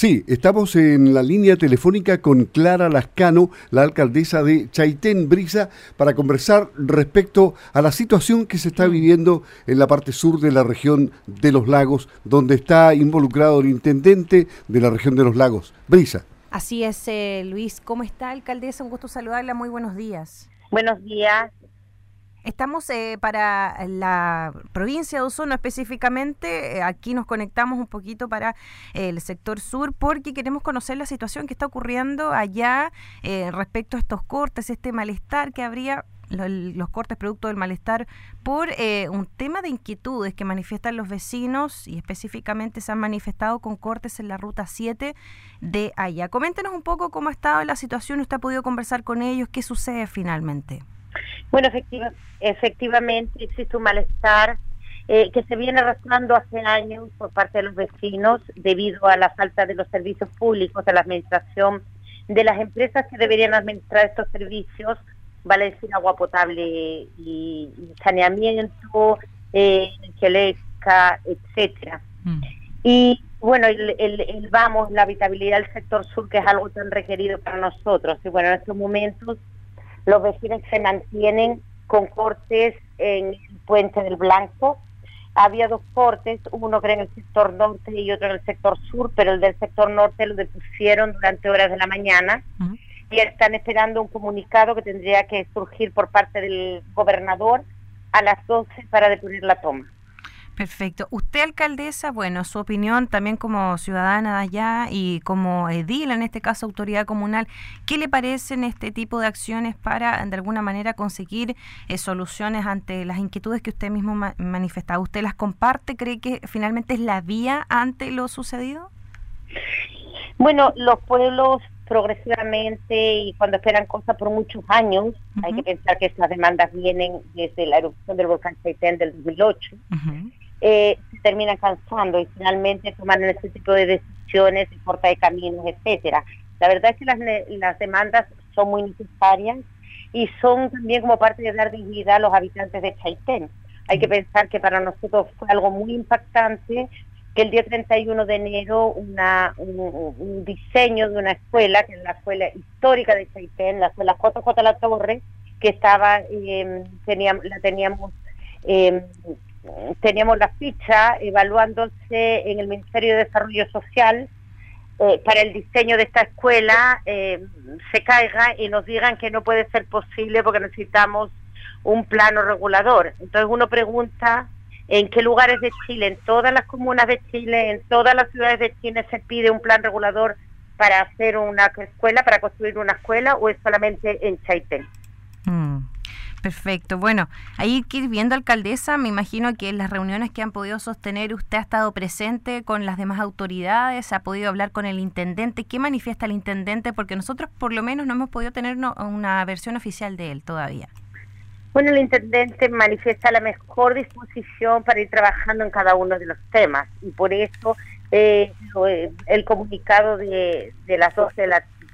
Sí, estamos en la línea telefónica con Clara Lascano, la alcaldesa de Chaitén Brisa, para conversar respecto a la situación que se está viviendo en la parte sur de la región de los lagos, donde está involucrado el intendente de la región de los lagos. Brisa. Así es, eh, Luis. ¿Cómo está, alcaldesa? Un gusto saludarla. Muy buenos días. Buenos días. Estamos eh, para la provincia de Osorno específicamente, eh, aquí nos conectamos un poquito para el sector sur porque queremos conocer la situación que está ocurriendo allá eh, respecto a estos cortes, este malestar que habría los cortes producto del malestar por un tema de inquietudes que manifiestan los vecinos y específicamente se han manifestado con cortes en la ruta 7 de allá. Coméntenos un poco cómo ha estado la situación, usted ha podido conversar con ellos, qué sucede finalmente. Bueno, efectivamente existe un malestar eh, que se viene arrastrando hace años por parte de los vecinos debido a la falta de los servicios públicos, de la administración, de las empresas que deberían administrar estos servicios, vale decir agua potable y, saneamiento, eh, eléctrica, etcétera. Mm. Y bueno, el, el, vamos, la habitabilidad del sector sur, que es algo tan requerido para nosotros. Y bueno, en estos momentos los vecinos se mantienen con cortes en el puente del Blanco. Había dos cortes, uno que era en el sector norte y otro en el sector sur, pero el del sector norte lo depusieron durante horas de la mañana y están esperando un comunicado que tendría que surgir por parte del gobernador a las 12 para deponer la toma. Perfecto. Usted, alcaldesa, bueno, su opinión también como ciudadana de allá y como edil, en este caso autoridad comunal, ¿qué le parecen este tipo de acciones para, de alguna manera, conseguir eh, soluciones ante las inquietudes que usted mismo ma manifestaba? ¿Usted las comparte? ¿Cree que finalmente es la vía ante lo sucedido? Bueno, los pueblos progresivamente y cuando esperan cosas por muchos años, hay que pensar que estas demandas vienen desde la erupción del volcán Chaitén del 2008 eh, se terminan cansando y finalmente toman este tipo de decisiones de corta de caminos, etcétera. La verdad es que las, las demandas son muy necesarias y son también como parte de dar dignidad a los habitantes de Chaitén. Hay que pensar que para nosotros fue algo muy impactante que el día 31 de enero una, un, diseño de una escuela, que es la escuela histórica de Chaitén, la escuela JJ La Torre, que estaba, eh, teníamos, la teníamos eh, teníamos la ficha evaluándose en el Ministerio de Desarrollo Social eh, para el diseño de esta escuela eh, se caiga y nos digan que no puede ser posible porque necesitamos un plano regulador. Entonces uno pregunta en qué lugares de Chile, en todas las comunas de Chile, en todas las ciudades de Chile se pide un plan regulador para hacer una escuela, para construir una escuela o es solamente en Chaitén. Mm. Perfecto. Bueno, ahí que ir viendo, alcaldesa, me imagino que en las reuniones que han podido sostener, usted ha estado presente con las demás autoridades, ha podido hablar con el intendente. ¿Qué manifiesta el intendente? Porque nosotros por lo menos no hemos podido tener una versión oficial de él todavía. Bueno, el intendente manifiesta la mejor disposición para ir trabajando en cada uno de los temas y por eso eh, el comunicado de, las 12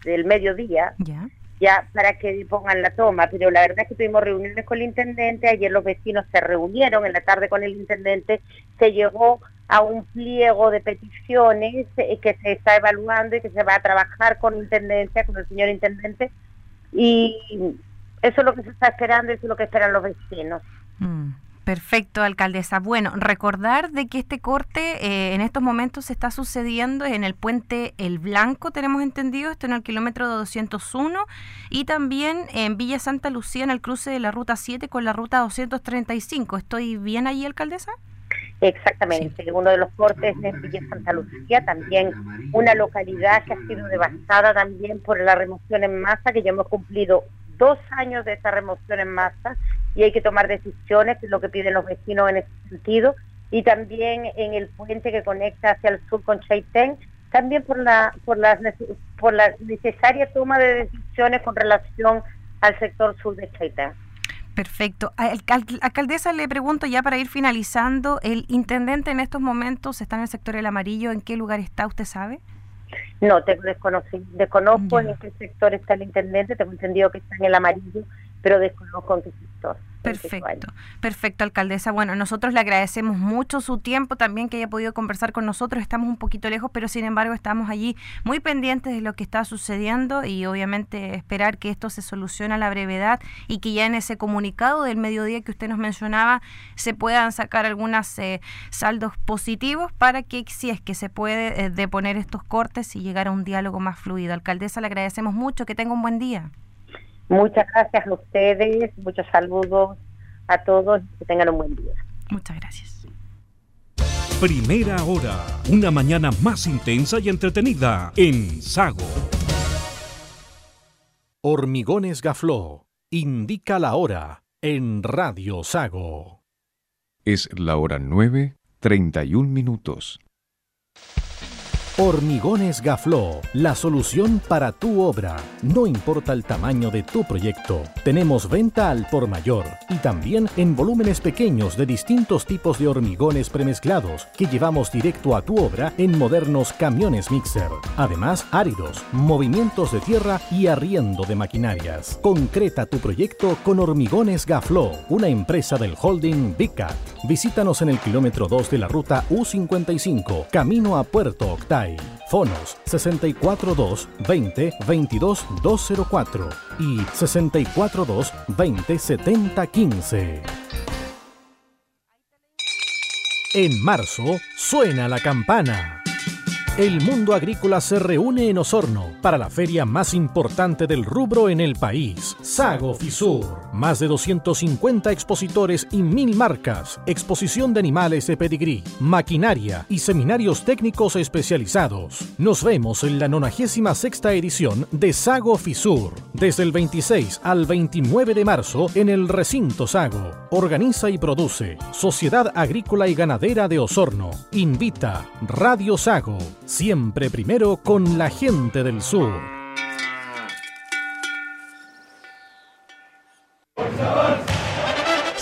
del mediodía ¿Ya? Ya para que pongan la toma, pero la verdad es que tuvimos reuniones con el intendente, ayer los vecinos se reunieron en la tarde con el intendente, se llegó a un pliego de peticiones eh, que se está evaluando y que se va a trabajar con intendencia, con el señor intendente, y eso es lo que se está esperando, eso es lo que esperan los vecinos. Mm. Perfecto, alcaldesa. Bueno, recordar de que este corte eh, en estos momentos se está sucediendo en el puente El Blanco, tenemos entendido, esto en el kilómetro 201, y también en Villa Santa Lucía, en el cruce de la ruta 7 con la ruta 235. ¿Estoy bien allí, alcaldesa? Exactamente, uno de los cortes es Villa Santa Lucía, también una localidad que ha sido devastada también por la remoción en masa, que ya hemos cumplido dos años de esa remoción en masa y hay que tomar decisiones, que es lo que piden los vecinos en ese sentido, y también en el puente que conecta hacia el sur con Chaitén, también por la, por la, por la necesaria toma de decisiones con relación al sector sur de Chaitén. Perfecto. alcaldesa, le pregunto ya para ir finalizando, ¿el intendente en estos momentos está en el sector El Amarillo? ¿En qué lugar está? ¿Usted sabe? No, tengo desconozco en qué sector está el intendente, tengo entendido que está en El Amarillo, pero desconozco sector. Perfecto, perfecto, alcaldesa. Bueno, nosotros le agradecemos mucho su tiempo también que haya podido conversar con nosotros. Estamos un poquito lejos, pero sin embargo estamos allí muy pendientes de lo que está sucediendo y obviamente esperar que esto se solucione a la brevedad y que ya en ese comunicado del mediodía que usted nos mencionaba se puedan sacar algunos eh, saldos positivos para que si es que se puede eh, deponer estos cortes y llegar a un diálogo más fluido. Alcaldesa, le agradecemos mucho. Que tenga un buen día. Muchas gracias a ustedes, muchos saludos a todos, que tengan un buen día. Muchas gracias. Primera hora, una mañana más intensa y entretenida en Sago. Hormigones Gafló indica la hora en Radio Sago. Es la hora 9, 31 minutos. Hormigones Gafló, la solución para tu obra. No importa el tamaño de tu proyecto, tenemos venta al por mayor y también en volúmenes pequeños de distintos tipos de hormigones premezclados que llevamos directo a tu obra en modernos camiones mixer. Además, áridos, movimientos de tierra y arriendo de maquinarias. Concreta tu proyecto con Hormigones Gafló, una empresa del holding Big Cat. Visítanos en el kilómetro 2 de la ruta U55, camino a Puerto Octay Fonos 642 20 22 204 y 642 20 70 15. En marzo suena la campana. El mundo agrícola se reúne en Osorno para la feria más importante del rubro en el país, Sago Fisur. Más de 250 expositores y mil marcas, exposición de animales de pedigrí, maquinaria y seminarios técnicos especializados. Nos vemos en la 96 edición de Sago Fisur, desde el 26 al 29 de marzo en el recinto Sago. Organiza y produce Sociedad Agrícola y Ganadera de Osorno. Invita Radio Sago siempre primero con la gente del sur.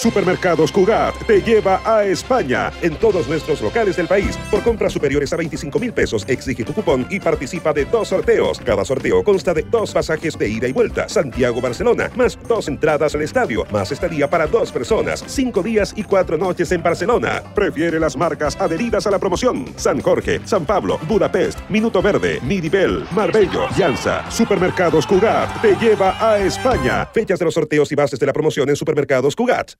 Supermercados Cugat te lleva a España en todos nuestros locales del país. Por compras superiores a 25 mil pesos, exige tu cupón y participa de dos sorteos. Cada sorteo consta de dos pasajes de ida y vuelta, Santiago-Barcelona, más dos entradas al estadio, más estadía para dos personas, cinco días y cuatro noches en Barcelona. Prefiere las marcas adheridas a la promoción. San Jorge, San Pablo, Budapest, Minuto Verde, Midibel, Marbello, Llanza. Supermercados Cugat te lleva a España. Fechas de los sorteos y bases de la promoción en Supermercados Cugat.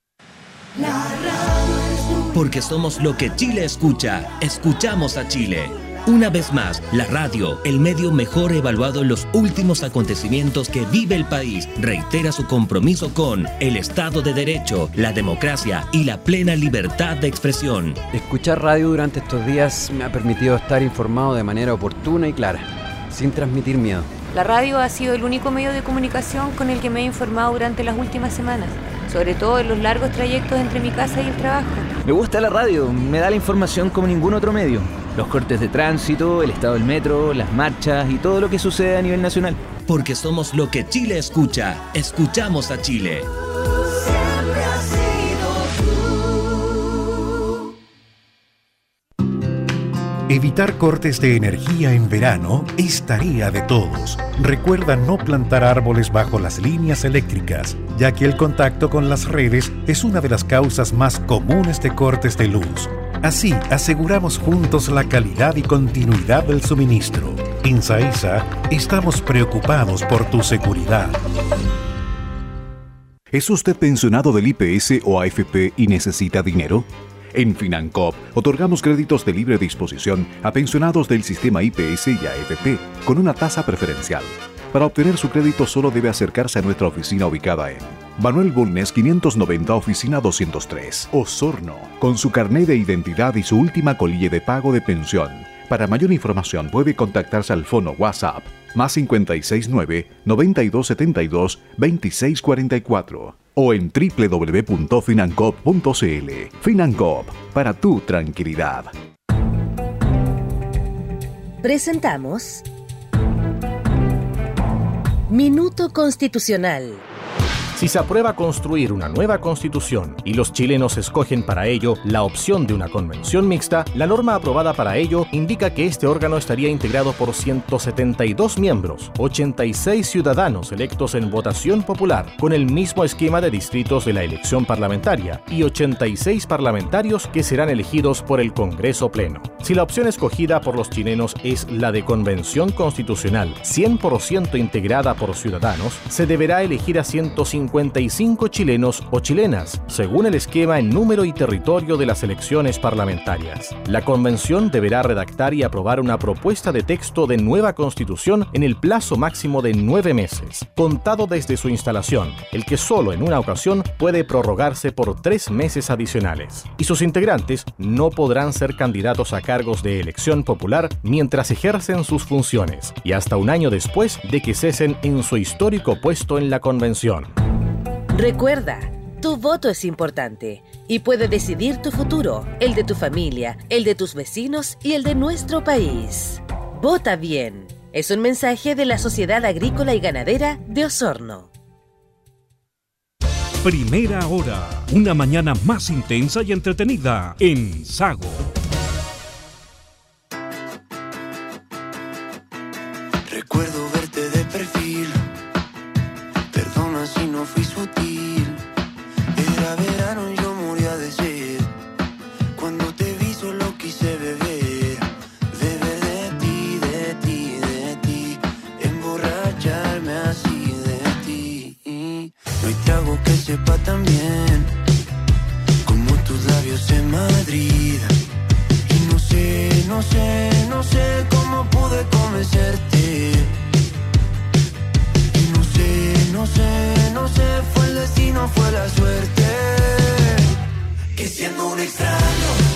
Porque somos lo que Chile escucha. Escuchamos a Chile. Una vez más, la radio, el medio mejor evaluado en los últimos acontecimientos que vive el país, reitera su compromiso con el Estado de Derecho, la democracia y la plena libertad de expresión. Escuchar radio durante estos días me ha permitido estar informado de manera oportuna y clara, sin transmitir miedo. La radio ha sido el único medio de comunicación con el que me he informado durante las últimas semanas sobre todo en los largos trayectos entre mi casa y el trabajo. Me gusta la radio, me da la información como ningún otro medio. Los cortes de tránsito, el estado del metro, las marchas y todo lo que sucede a nivel nacional. Porque somos lo que Chile escucha, escuchamos a Chile. Evitar cortes de energía en verano es tarea de todos. Recuerda no plantar árboles bajo las líneas eléctricas, ya que el contacto con las redes es una de las causas más comunes de cortes de luz. Así aseguramos juntos la calidad y continuidad del suministro. En Saesa estamos preocupados por tu seguridad. ¿Es usted pensionado del IPS o AFP y necesita dinero? En Financop otorgamos créditos de libre disposición a pensionados del sistema IPS y AFP con una tasa preferencial. Para obtener su crédito solo debe acercarse a nuestra oficina ubicada en Manuel Bulnes 590 Oficina 203, Osorno, con su carné de identidad y su última colilla de pago de pensión. Para mayor información puede contactarse al fono WhatsApp más 569 9272 2644 o en www.financop.cl. Financop, para tu tranquilidad. Presentamos Minuto Constitucional. Si se aprueba construir una nueva constitución y los chilenos escogen para ello la opción de una convención mixta, la norma aprobada para ello indica que este órgano estaría integrado por 172 miembros, 86 ciudadanos electos en votación popular, con el mismo esquema de distritos de la elección parlamentaria, y 86 parlamentarios que serán elegidos por el Congreso Pleno. Si la opción escogida por los chilenos es la de convención constitucional 100% integrada por ciudadanos, se deberá elegir a 155 chilenos o chilenas, según el esquema en número y territorio de las elecciones parlamentarias. La convención deberá redactar y aprobar una propuesta de texto de nueva constitución en el plazo máximo de nueve meses, contado desde su instalación, el que solo en una ocasión puede prorrogarse por tres meses adicionales. Y sus integrantes no podrán ser candidatos a cargos de elección popular mientras ejercen sus funciones y hasta un año después de que cesen en su histórico puesto en la convención. Recuerda, tu voto es importante y puede decidir tu futuro, el de tu familia, el de tus vecinos y el de nuestro país. Vota bien. Es un mensaje de la Sociedad Agrícola y Ganadera de Osorno. Primera hora, una mañana más intensa y entretenida en Sago. Beber, beber de ti, de ti, de ti, emborracharme así de ti. No hay trago que sepa tan bien como tus labios en Madrid. Y no sé, no sé, no sé cómo pude convencerte. Y no sé, no sé, no sé, fue el destino, fue la suerte. Que siendo un extraño,